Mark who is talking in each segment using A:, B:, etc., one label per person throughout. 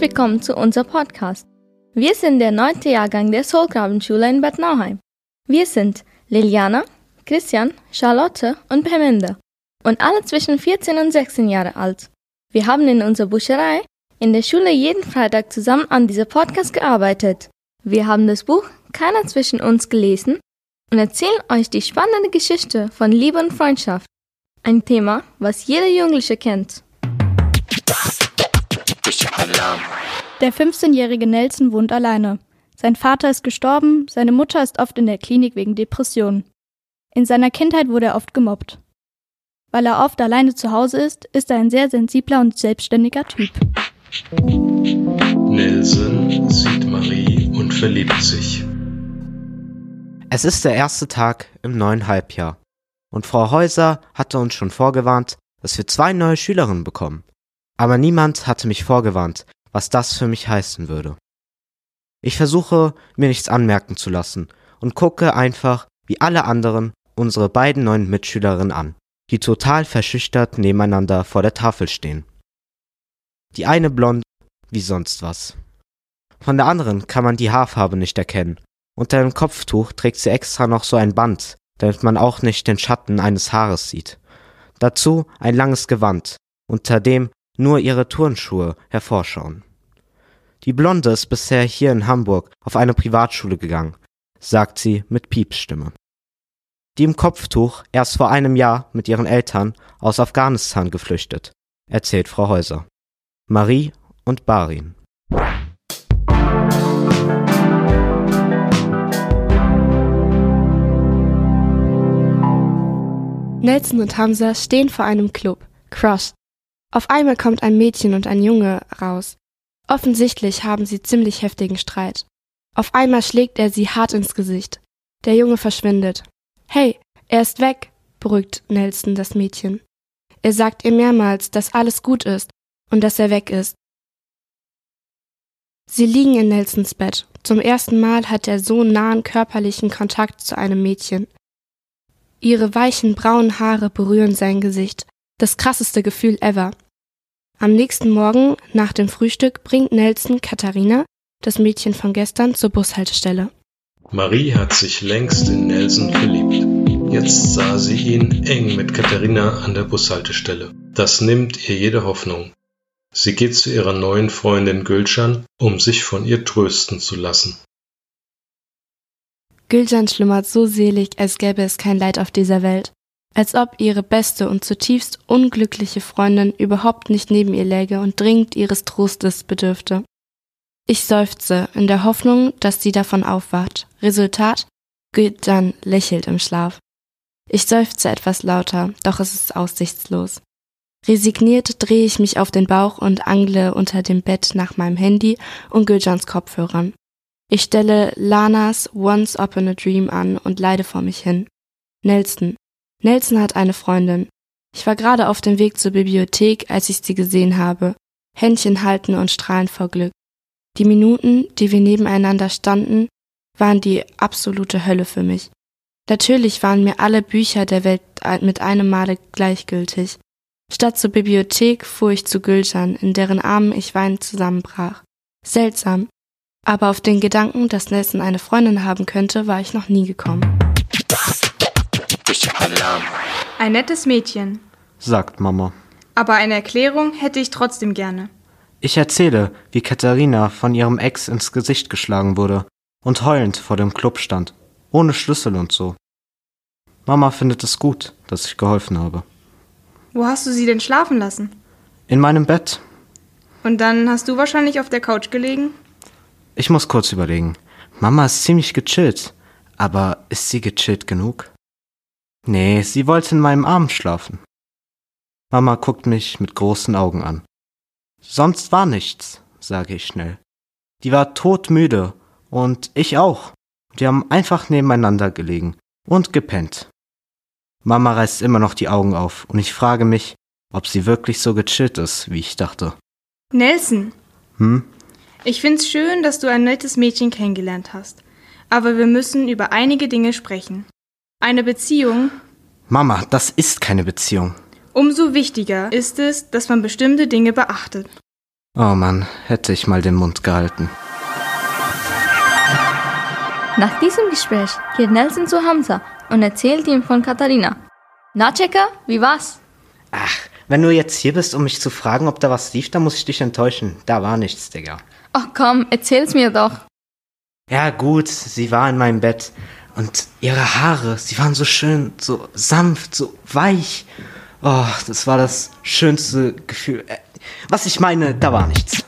A: Willkommen zu unserem Podcast. Wir sind der neunte Jahrgang der Soulgrabenschule in Bad Nauheim. Wir sind Liliana, Christian, Charlotte und Perminde und alle zwischen 14 und 16 Jahre alt. Wir haben in unserer Buscherei in der Schule jeden Freitag zusammen an dieser Podcast gearbeitet. Wir haben das Buch Keiner zwischen uns gelesen und erzählen euch die spannende Geschichte von Liebe und Freundschaft. Ein Thema, was jeder Jugendliche kennt.
B: Der 15-jährige Nelson wohnt alleine. Sein Vater ist gestorben, seine Mutter ist oft in der Klinik wegen Depressionen. In seiner Kindheit wurde er oft gemobbt. Weil er oft alleine zu Hause ist, ist er ein sehr sensibler und selbstständiger Typ.
C: Nelson sieht Marie und verliebt sich.
D: Es ist der erste Tag im neuen Halbjahr und Frau Häuser hatte uns schon vorgewarnt, dass wir zwei neue Schülerinnen bekommen. Aber niemand hatte mich vorgewarnt, was das für mich heißen würde. Ich versuche, mir nichts anmerken zu lassen und gucke einfach, wie alle anderen, unsere beiden neuen Mitschülerinnen an, die total verschüchtert nebeneinander vor der Tafel stehen. Die eine blond wie sonst was. Von der anderen kann man die Haarfarbe nicht erkennen. Unter dem Kopftuch trägt sie extra noch so ein Band, damit man auch nicht den Schatten eines Haares sieht. Dazu ein langes Gewand, unter dem nur ihre Turnschuhe hervorschauen. Die Blonde ist bisher hier in Hamburg auf eine Privatschule gegangen, sagt sie mit Piepsstimme. Die im Kopftuch erst vor einem Jahr mit ihren Eltern aus Afghanistan geflüchtet, erzählt Frau Häuser. Marie und Barin.
E: Nelson und Hamza stehen vor einem Club, Cross. Auf einmal kommt ein Mädchen und ein Junge raus. Offensichtlich haben sie ziemlich heftigen Streit. Auf einmal schlägt er sie hart ins Gesicht. Der Junge verschwindet. Hey, er ist weg, beruhigt Nelson das Mädchen. Er sagt ihr mehrmals, dass alles gut ist und dass er weg ist. Sie liegen in Nelsons Bett. Zum ersten Mal hat er so nahen körperlichen Kontakt zu einem Mädchen. Ihre weichen braunen Haare berühren sein Gesicht. Das krasseste Gefühl ever. Am nächsten Morgen, nach dem Frühstück, bringt Nelson Katharina, das Mädchen von gestern, zur Bushaltestelle.
C: Marie hat sich längst in Nelson verliebt. Jetzt sah sie ihn eng mit Katharina an der Bushaltestelle. Das nimmt ihr jede Hoffnung. Sie geht zu ihrer neuen Freundin Gülcan, um sich von ihr trösten zu lassen.
E: Gülcan schlummert so selig, als gäbe es kein Leid auf dieser Welt, als ob ihre beste und zutiefst unglückliche Freundin überhaupt nicht neben ihr läge und dringend ihres Trostes bedürfte. Ich seufze, in der Hoffnung, dass sie davon aufwacht. Resultat? Gülcan lächelt im Schlaf. Ich seufze etwas lauter, doch es ist aussichtslos. Resigniert drehe ich mich auf den Bauch und angle unter dem Bett nach meinem Handy und Güljans Kopfhörern. Ich stelle Lanas Once Upon a Dream an und leide vor mich hin. Nelson. Nelson hat eine Freundin. Ich war gerade auf dem Weg zur Bibliothek, als ich sie gesehen habe. Händchen halten und strahlen vor Glück. Die Minuten, die wir nebeneinander standen, waren die absolute Hölle für mich. Natürlich waren mir alle Bücher der Welt mit einem Male gleichgültig. Statt zur Bibliothek fuhr ich zu Gülcan, in deren Armen ich weinend zusammenbrach. Seltsam, aber auf den Gedanken, dass Nelson eine Freundin haben könnte, war ich noch nie gekommen.
F: Ein nettes Mädchen.
D: sagt Mama.
F: Aber eine Erklärung hätte ich trotzdem gerne.
D: Ich erzähle, wie Katharina von ihrem Ex ins Gesicht geschlagen wurde und heulend vor dem Club stand, ohne Schlüssel und so. Mama findet es gut, dass ich geholfen habe.
F: Wo hast du sie denn schlafen lassen?
D: In meinem Bett.
F: Und dann hast du wahrscheinlich auf der Couch gelegen?
D: Ich muss kurz überlegen. Mama ist ziemlich gechillt. Aber ist sie gechillt genug? Nee, sie wollte in meinem Arm schlafen. Mama guckt mich mit großen Augen an. Sonst war nichts, sage ich schnell. Die war todmüde und ich auch. Wir haben einfach nebeneinander gelegen und gepennt. Mama reißt immer noch die Augen auf und ich frage mich, ob sie wirklich so gechillt ist, wie ich dachte.
F: Nelson,
D: Hm?
F: ich find's schön, dass du ein nettes Mädchen kennengelernt hast. Aber wir müssen über einige Dinge sprechen. Eine Beziehung,
D: Mama, das ist keine Beziehung.
F: umso wichtiger ist es, dass man bestimmte Dinge beachtet.
D: Oh Mann, hätte ich mal den Mund gehalten.
A: Nach diesem Gespräch geht Nelson zu Hamza und erzählt ihm von Katharina. Na, Checker, wie war's?
D: Ach, wenn du jetzt hier bist, um mich zu fragen, ob da was lief, dann muss ich dich enttäuschen. Da war nichts, Digga.
A: Ach komm, erzähl's mir doch.
D: Ja, gut, sie war in meinem Bett. Und ihre Haare, sie waren so schön, so sanft, so weich. Oh, das war das schönste Gefühl. Äh, was ich meine, da war nichts.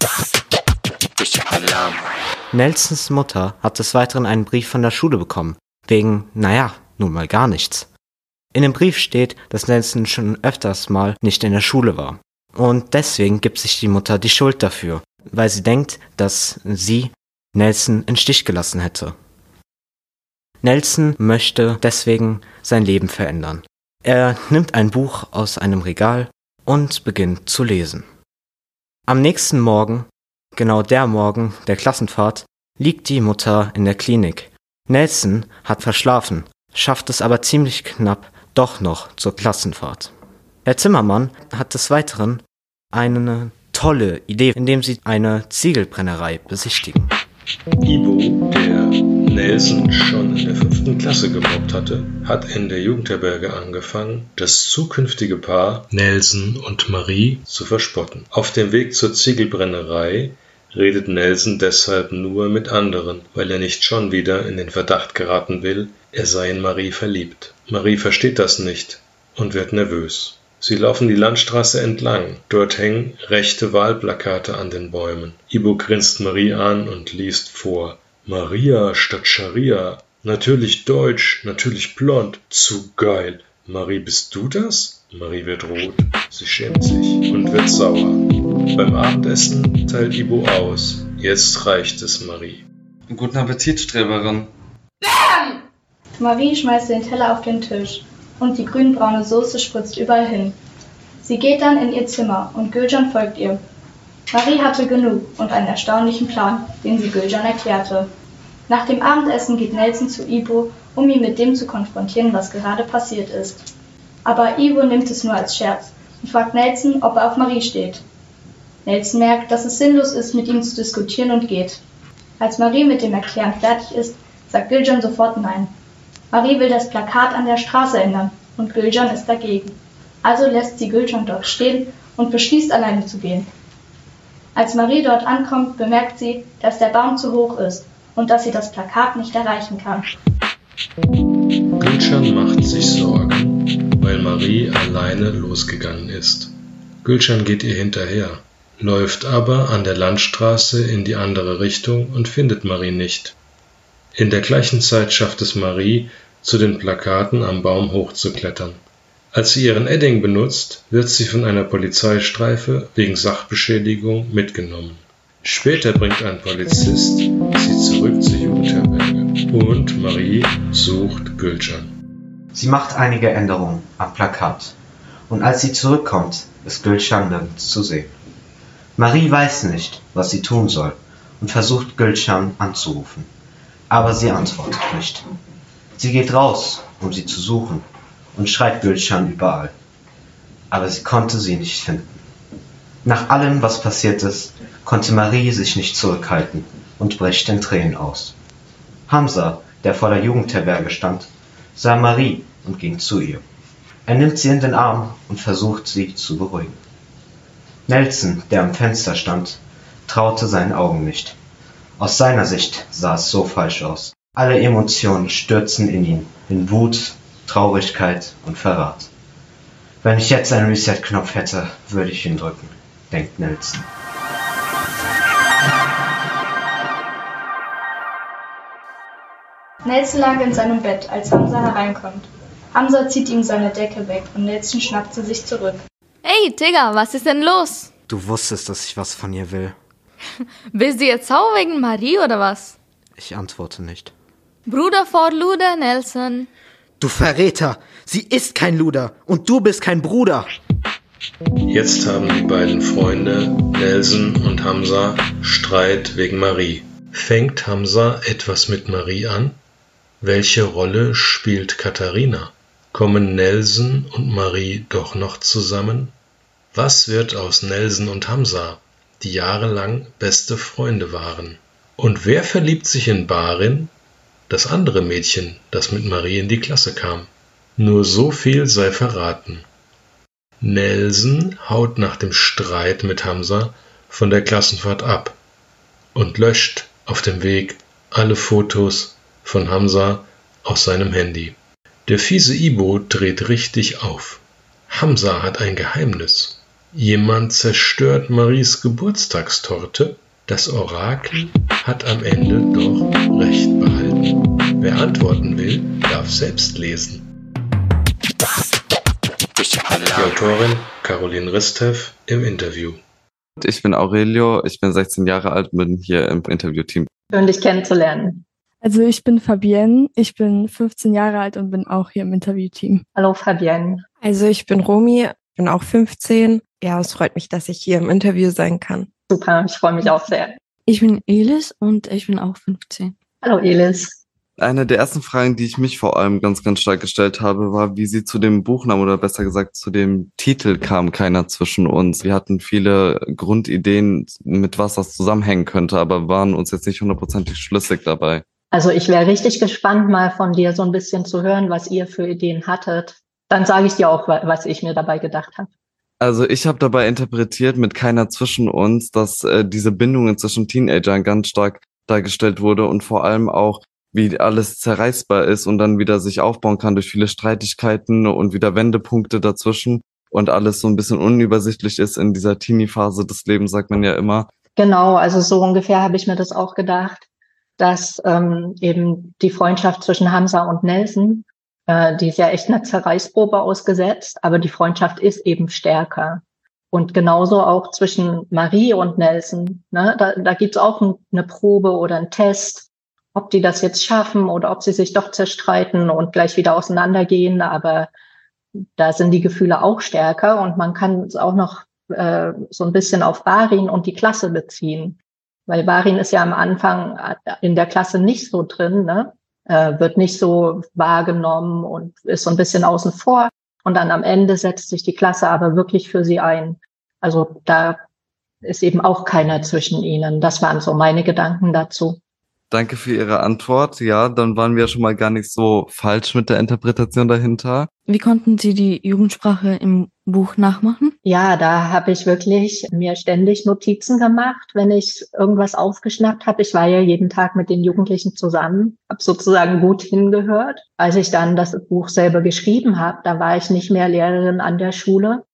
D: Nelsons Mutter hat des Weiteren einen Brief von der Schule bekommen. Wegen, naja, nun mal gar nichts. In dem Brief steht, dass Nelson schon öfters mal nicht in der Schule war. Und deswegen gibt sich die Mutter die Schuld dafür, weil sie denkt, dass sie Nelson in Stich gelassen hätte. Nelson möchte deswegen sein Leben verändern. Er nimmt ein Buch aus einem Regal und beginnt zu lesen. Am nächsten Morgen, genau der Morgen der Klassenfahrt, liegt die Mutter in der Klinik. Nelson hat verschlafen, schafft es aber ziemlich knapp doch noch zur Klassenfahrt. Herr Zimmermann hat des Weiteren eine tolle Idee, indem sie eine Ziegelbrennerei besichtigen.
C: Ibo, der Nelson schon in der fünften Klasse gemobbt hatte, hat in der Jugendherberge angefangen, das zukünftige Paar Nelson und Marie zu verspotten. Auf dem Weg zur Ziegelbrennerei redet Nelson deshalb nur mit anderen, weil er nicht schon wieder in den Verdacht geraten will, er sei in Marie verliebt. Marie versteht das nicht und wird nervös. Sie laufen die Landstraße entlang. Dort hängen rechte Wahlplakate an den Bäumen. Ibo grinst Marie an und liest vor. Maria statt Scharia. Natürlich deutsch, natürlich blond. Zu geil. Marie, bist du das? Marie wird rot. Sie schämt sich und wird sauer. Beim Abendessen teilt Ibo aus. Jetzt reicht es Marie.
G: Guten Appetit, Streberin.
B: Marie schmeißt den Teller auf den Tisch und die grünbraune Soße spritzt überall hin. Sie geht dann in ihr Zimmer und Gülcan folgt ihr. Marie hatte genug und einen erstaunlichen Plan, den sie Gülcan erklärte. Nach dem Abendessen geht Nelson zu Ibo, um ihn mit dem zu konfrontieren, was gerade passiert ist. Aber Ibo nimmt es nur als Scherz und fragt Nelson, ob er auf Marie steht. Nelson merkt, dass es sinnlos ist, mit ihm zu diskutieren und geht. Als Marie mit dem Erklären fertig ist, sagt Gülcan sofort Nein. Marie will das Plakat an der Straße ändern und Gülcan ist dagegen. Also lässt sie Gülcan dort stehen und beschließt alleine zu gehen. Als Marie dort ankommt, bemerkt sie, dass der Baum zu hoch ist und dass sie das Plakat nicht erreichen kann.
C: Gülcan macht sich Sorgen, weil Marie alleine losgegangen ist. Gülcan geht ihr hinterher, läuft aber an der Landstraße in die andere Richtung und findet Marie nicht. In der gleichen Zeit schafft es Marie, zu den Plakaten am Baum hochzuklettern. Als sie ihren Edding benutzt, wird sie von einer Polizeistreife wegen Sachbeschädigung mitgenommen. Später bringt ein Polizist sie zurück zur Jugendherberge und Marie sucht Gülcan.
D: Sie macht einige Änderungen am Plakat. Und als sie zurückkommt, ist Gülcan nirgends zu sehen. Marie weiß nicht, was sie tun soll und versucht Gülcan anzurufen. Aber sie antwortet nicht. Sie geht raus, um sie zu suchen und schreit Gülcan überall. Aber sie konnte sie nicht finden. Nach allem, was passiert ist, konnte Marie sich nicht zurückhalten und bricht in Tränen aus. Hamza, der vor der Jugendherberge stand, sah Marie und ging zu ihr. Er nimmt sie in den Arm und versucht sie zu beruhigen. Nelson, der am Fenster stand, traute seinen Augen nicht. Aus seiner Sicht sah es so falsch aus. Alle Emotionen stürzen in ihn, in Wut, Traurigkeit und Verrat. Wenn ich jetzt einen Reset-Knopf hätte, würde ich ihn drücken, denkt Nelson.
B: Nelson lag in seinem Bett, als Hamza hereinkommt. Hamza zieht ihm seine Decke weg und Nelson schnappt sie sich zurück.
A: Ey, Digga, was ist denn los?
D: Du wusstest, dass ich was von ihr will.
A: Bist du jetzt sauer wegen Marie oder was?
D: Ich antworte nicht.
A: Bruder vor Luder, Nelson.
D: Du Verräter! Sie ist kein Luder und du bist kein Bruder!
C: Jetzt haben die beiden Freunde, Nelson und Hamza, Streit wegen Marie. Fängt Hamza etwas mit Marie an? Welche Rolle spielt Katharina? Kommen Nelson und Marie doch noch zusammen? Was wird aus Nelson und Hamza? die jahrelang beste Freunde waren. Und wer verliebt sich in Barin? Das andere Mädchen, das mit Marie in die Klasse kam. Nur so viel sei verraten. Nelson haut nach dem Streit mit Hamza von der Klassenfahrt ab und löscht auf dem Weg alle Fotos von Hamza aus seinem Handy. Der fiese Ibo dreht richtig auf. Hamza hat ein Geheimnis. Jemand zerstört Maries Geburtstagstorte. Das Orakel hat am Ende doch recht behalten. Wer antworten will, darf selbst lesen. Die Autorin Caroline Ristev im Interview.
G: Ich bin Aurelio, ich bin 16 Jahre alt, bin hier im Interviewteam.
H: Schön, dich kennenzulernen.
I: Also ich bin Fabienne, ich bin 15 Jahre alt und bin auch hier im Interviewteam.
H: Hallo Fabienne.
J: Also ich bin Romi, bin auch 15. Ja, es freut mich, dass ich hier im Interview sein kann.
H: Super, ich freue mich auch sehr.
K: Ich bin Elis und ich bin auch 15.
H: Hallo Elis.
G: Eine der ersten Fragen, die ich mich vor allem ganz, ganz stark gestellt habe, war, wie sie zu dem Buchnamen oder besser gesagt zu dem Titel kam, keiner zwischen uns. Wir hatten viele Grundideen, mit was das zusammenhängen könnte, aber waren uns jetzt nicht hundertprozentig schlüssig dabei.
H: Also ich wäre richtig gespannt, mal von dir so ein bisschen zu hören, was ihr für Ideen hattet. Dann sage ich dir auch, was ich mir dabei gedacht habe.
G: Also ich habe dabei interpretiert mit keiner zwischen uns, dass äh, diese Bindungen zwischen Teenagern ganz stark dargestellt wurde und vor allem auch wie alles zerreißbar ist und dann wieder sich aufbauen kann durch viele Streitigkeiten und wieder Wendepunkte dazwischen und alles so ein bisschen unübersichtlich ist in dieser Teenie-Phase des Lebens, sagt man ja immer.
H: Genau, also so ungefähr habe ich mir das auch gedacht, dass ähm, eben die Freundschaft zwischen Hamza und Nelson, äh, die ist ja echt eine Zerreißprobe ausgesetzt, aber die Freundschaft ist eben stärker. Und genauso auch zwischen Marie und Nelson. Ne? Da, da gibt's auch ein, eine Probe oder einen Test, ob die das jetzt schaffen oder ob sie sich doch zerstreiten und gleich wieder auseinandergehen. Aber da sind die Gefühle auch stärker und man kann es auch noch äh, so ein bisschen auf Barin und die Klasse beziehen. Weil Barin ist ja am Anfang in der Klasse nicht so drin, ne? äh, wird nicht so wahrgenommen und ist so ein bisschen außen vor. Und dann am Ende setzt sich die Klasse aber wirklich für sie ein. Also da ist eben auch keiner zwischen ihnen. Das waren so meine Gedanken dazu.
G: Danke für Ihre Antwort. Ja, dann waren wir schon mal gar nicht so falsch mit der Interpretation dahinter.
K: Wie konnten Sie die Jugendsprache im Buch nachmachen?
H: Ja, da habe ich wirklich mir ständig Notizen gemacht, wenn ich irgendwas aufgeschnappt habe. Ich war ja jeden Tag mit den Jugendlichen zusammen, habe sozusagen gut hingehört. Als ich dann das Buch selber geschrieben habe, da war ich nicht mehr Lehrerin an der Schule,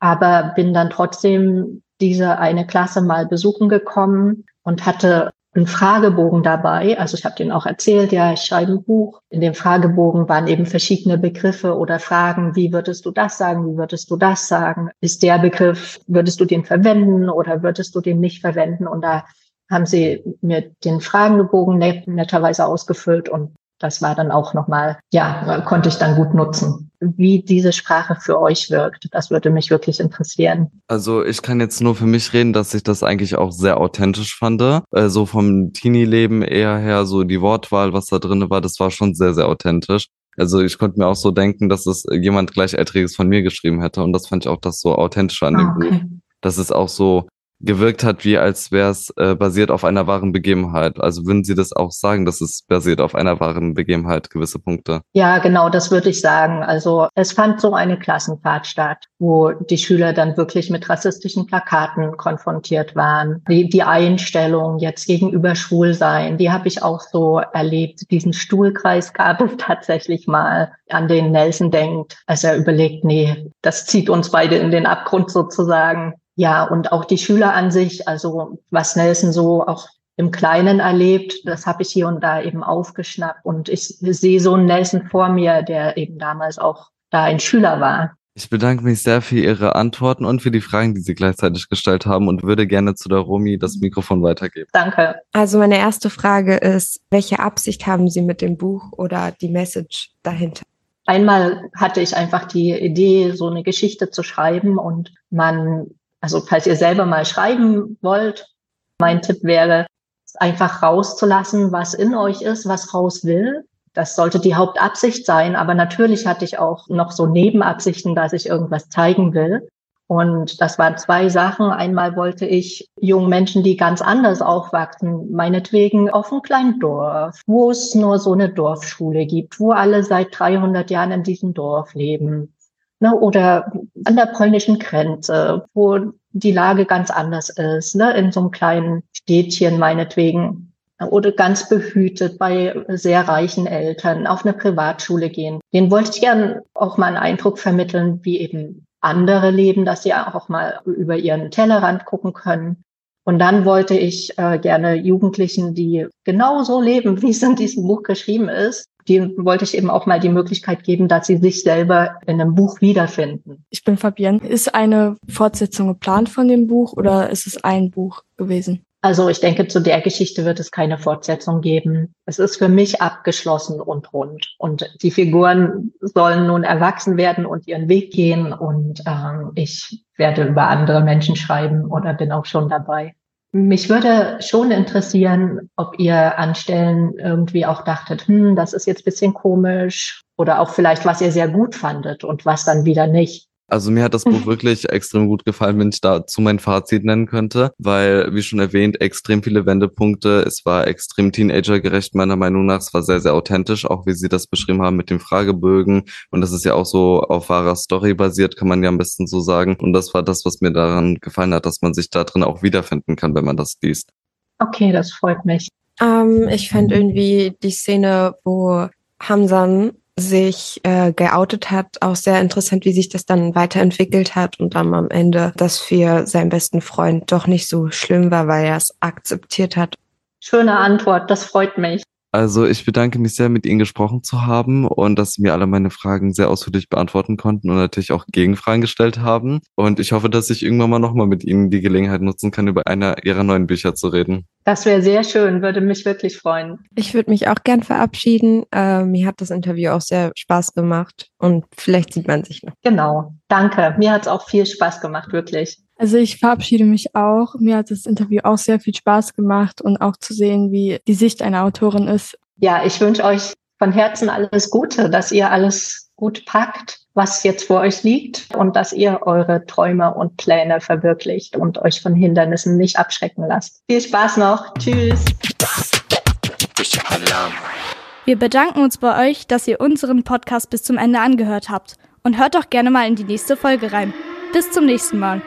H: aber bin dann trotzdem diese eine Klasse mal besuchen gekommen und hatte einen Fragebogen dabei. Also ich habe denen auch erzählt, ja, ich schreibe ein Buch. In dem Fragebogen waren eben verschiedene Begriffe oder Fragen, wie würdest du das sagen, wie würdest du das sagen? Ist der Begriff, würdest du den verwenden oder würdest du den nicht verwenden? Und da haben sie mir den Fragebogen net, netterweise ausgefüllt und das war dann auch nochmal, ja, konnte ich dann gut nutzen. Wie diese Sprache für euch wirkt, das würde mich wirklich interessieren.
G: Also ich kann jetzt nur für mich reden, dass ich das eigentlich auch sehr authentisch fand. Äh, so vom Teenie-Leben eher her, so die Wortwahl, was da drin war, das war schon sehr, sehr authentisch. Also ich konnte mir auch so denken, dass es jemand gleichaltriges von mir geschrieben hätte. Und das fand ich auch das so authentische an dem ah, okay. Buch. Dass es auch so gewirkt hat, wie als wäre es äh, basiert auf einer wahren Begebenheit. Also würden Sie das auch sagen, dass es basiert auf einer wahren Begebenheit, gewisse Punkte?
H: Ja, genau, das würde ich sagen. Also es fand so eine Klassenfahrt statt, wo die Schüler dann wirklich mit rassistischen Plakaten konfrontiert waren. Die, die Einstellung jetzt gegenüber Schwulsein, die habe ich auch so erlebt. Diesen Stuhlkreis gab es tatsächlich mal, an den Nelson denkt, als er überlegt, nee, das zieht uns beide in den Abgrund sozusagen. Ja, und auch die Schüler an sich, also was Nelson so auch im Kleinen erlebt, das habe ich hier und da eben aufgeschnappt. Und ich sehe so einen Nelson vor mir, der eben damals auch da ein Schüler war.
G: Ich bedanke mich sehr für Ihre Antworten und für die Fragen, die Sie gleichzeitig gestellt haben und würde gerne zu der Romi das Mikrofon weitergeben.
H: Danke.
J: Also meine erste Frage ist, welche Absicht haben Sie mit dem Buch oder die Message dahinter?
H: Einmal hatte ich einfach die Idee, so eine Geschichte zu schreiben und man also falls ihr selber mal schreiben wollt, mein Tipp wäre, einfach rauszulassen, was in euch ist, was raus will. Das sollte die Hauptabsicht sein. Aber natürlich hatte ich auch noch so Nebenabsichten, dass ich irgendwas zeigen will. Und das waren zwei Sachen. Einmal wollte ich jungen Menschen, die ganz anders aufwachsen, meinetwegen auf einem kleinen Dorf, wo es nur so eine Dorfschule gibt, wo alle seit 300 Jahren in diesem Dorf leben. Ne, oder an der polnischen Grenze, wo die Lage ganz anders ist, ne, in so einem kleinen Städtchen meinetwegen oder ganz behütet bei sehr reichen Eltern auf eine Privatschule gehen. Den wollte ich gern auch mal einen Eindruck vermitteln, wie eben andere leben, dass sie auch mal über ihren Tellerrand gucken können. Und dann wollte ich äh, gerne Jugendlichen, die genauso leben, wie es in diesem Buch geschrieben ist, die wollte ich eben auch mal die Möglichkeit geben, dass sie sich selber in einem Buch wiederfinden.
I: Ich bin Fabienne. Ist eine Fortsetzung geplant von dem Buch oder ist es ein Buch gewesen?
H: Also ich denke, zu der Geschichte wird es keine Fortsetzung geben. Es ist für mich abgeschlossen und rund. Und die Figuren sollen nun erwachsen werden und ihren Weg gehen. Und ähm, ich werde über andere Menschen schreiben oder bin auch schon dabei. Mich würde schon interessieren, ob ihr an Stellen irgendwie auch dachtet, hm, das ist jetzt bisschen komisch oder auch vielleicht, was ihr sehr gut fandet und was dann wieder nicht.
G: Also mir hat das Buch wirklich extrem gut gefallen, wenn ich dazu mein Fazit nennen könnte, weil, wie schon erwähnt, extrem viele Wendepunkte. Es war extrem teenagergerecht, meiner Meinung nach. Es war sehr, sehr authentisch, auch wie Sie das beschrieben haben mit dem Fragebögen. Und das ist ja auch so auf wahrer Story basiert, kann man ja am besten so sagen. Und das war das, was mir daran gefallen hat, dass man sich da drin auch wiederfinden kann, wenn man das liest.
H: Okay, das freut mich.
J: Ähm, ich fand irgendwie die Szene, wo Hamsan sich äh, geoutet hat, auch sehr interessant, wie sich das dann weiterentwickelt hat und dann am Ende das für seinen besten Freund doch nicht so schlimm war, weil er es akzeptiert hat.
H: Schöne Antwort, das freut mich.
G: Also ich bedanke mich sehr, mit Ihnen gesprochen zu haben und dass Sie mir alle meine Fragen sehr ausführlich beantworten konnten und natürlich auch Gegenfragen gestellt haben. Und ich hoffe, dass ich irgendwann mal nochmal mit Ihnen die Gelegenheit nutzen kann, über einer Ihrer neuen Bücher zu reden.
H: Das wäre sehr schön, würde mich wirklich freuen.
J: Ich würde mich auch gern verabschieden. Äh, mir hat das Interview auch sehr Spaß gemacht und vielleicht sieht man sich noch.
H: Genau, danke. Mir hat es auch viel Spaß gemacht, wirklich.
I: Also ich verabschiede mich auch. Mir hat das Interview auch sehr viel Spaß gemacht und auch zu sehen, wie die Sicht einer Autorin ist.
H: Ja, ich wünsche euch von Herzen alles Gute, dass ihr alles gut packt, was jetzt vor euch liegt und dass ihr eure Träume und Pläne verwirklicht und euch von Hindernissen nicht abschrecken lasst. Viel Spaß noch. Tschüss.
B: Wir bedanken uns bei euch, dass ihr unseren Podcast bis zum Ende angehört habt und hört doch gerne mal in die nächste Folge rein. Bis zum nächsten Mal.